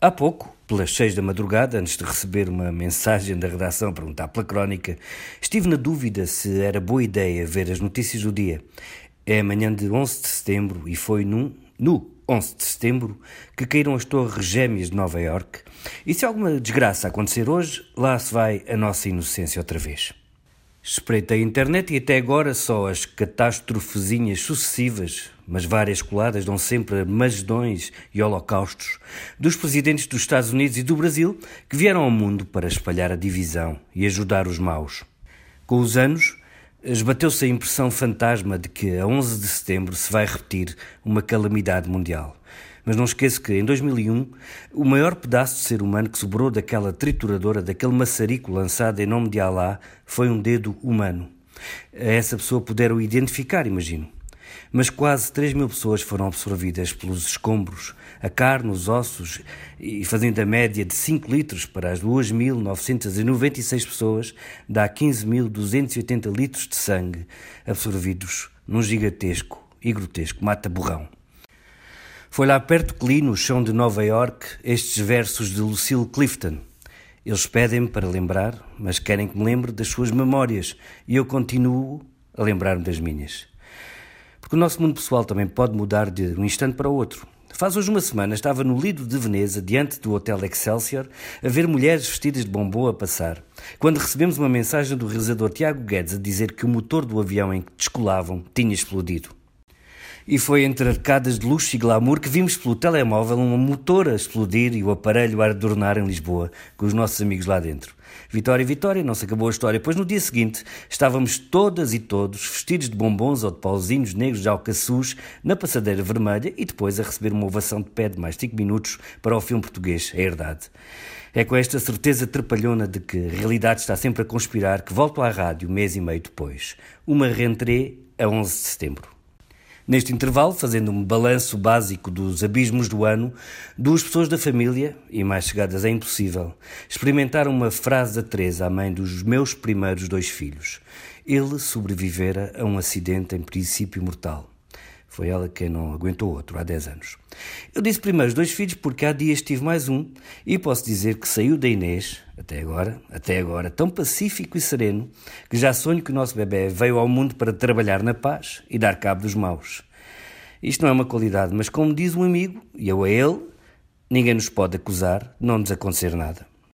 Há pouco, pelas seis da madrugada, antes de receber uma mensagem da redação a perguntar pela crónica, estive na dúvida se era boa ideia ver as notícias do dia. É amanhã de 11 de setembro e foi num, no 11 de setembro que caíram as torres gêmeas de Nova York. E se alguma desgraça acontecer hoje, lá se vai a nossa inocência outra vez. Espreitei a internet e até agora só as catástrofezinhas sucessivas, mas várias coladas, dão sempre magedões e holocaustos dos presidentes dos Estados Unidos e do Brasil que vieram ao mundo para espalhar a divisão e ajudar os maus. Com os anos, esbateu-se a impressão fantasma de que a 11 de setembro se vai repetir uma calamidade mundial. Mas não esqueça que, em 2001, o maior pedaço de ser humano que sobrou daquela trituradora, daquele maçarico lançado em nome de Alá, foi um dedo humano. A essa pessoa puderam identificar, imagino. Mas quase 3 mil pessoas foram absorvidas pelos escombros, a carne, os ossos, e fazendo a média de 5 litros para as 2.996 pessoas, dá 15.280 litros de sangue absorvidos num gigantesco e grotesco mata-borrão. Foi lá perto que li, no chão de Nova York, estes versos de Lucille Clifton. Eles pedem-me para lembrar, mas querem que me lembre das suas memórias, e eu continuo a lembrar-me das minhas. Porque o nosso mundo pessoal também pode mudar de um instante para o outro. Faz hoje uma semana estava no Lido de Veneza, diante do Hotel Excelsior, a ver mulheres vestidas de bombom a passar, quando recebemos uma mensagem do realizador Tiago Guedes a dizer que o motor do avião em que descolavam tinha explodido. E foi entre arcadas de luxo e glamour que vimos pelo telemóvel um motor a explodir e o aparelho a adornar em Lisboa, com os nossos amigos lá dentro. Vitória, Vitória, não se acabou a história, pois no dia seguinte estávamos todas e todos vestidos de bombons ou de pauzinhos negros de alcaçuz na passadeira vermelha e depois a receber uma ovação de pé de mais 5 minutos para o filme português A Herdade. É com esta certeza trapalhona de que a realidade está sempre a conspirar que volto à rádio mês e meio depois. Uma rentrée a 11 de setembro. Neste intervalo, fazendo um balanço básico dos abismos do ano, duas pessoas da família, e mais chegadas é impossível, experimentaram uma frase da Teresa, a mãe dos meus primeiros dois filhos. Ele sobrevivera a um acidente em princípio mortal. Foi ela quem não aguentou outro há 10 anos. Eu disse primeiro os dois filhos porque há dias tive mais um e posso dizer que saiu da Inês, até agora, até agora, tão pacífico e sereno que já sonho que o nosso bebê veio ao mundo para trabalhar na paz e dar cabo dos maus. Isto não é uma qualidade, mas como diz um amigo, e eu a ele, ninguém nos pode acusar de não nos acontecer nada.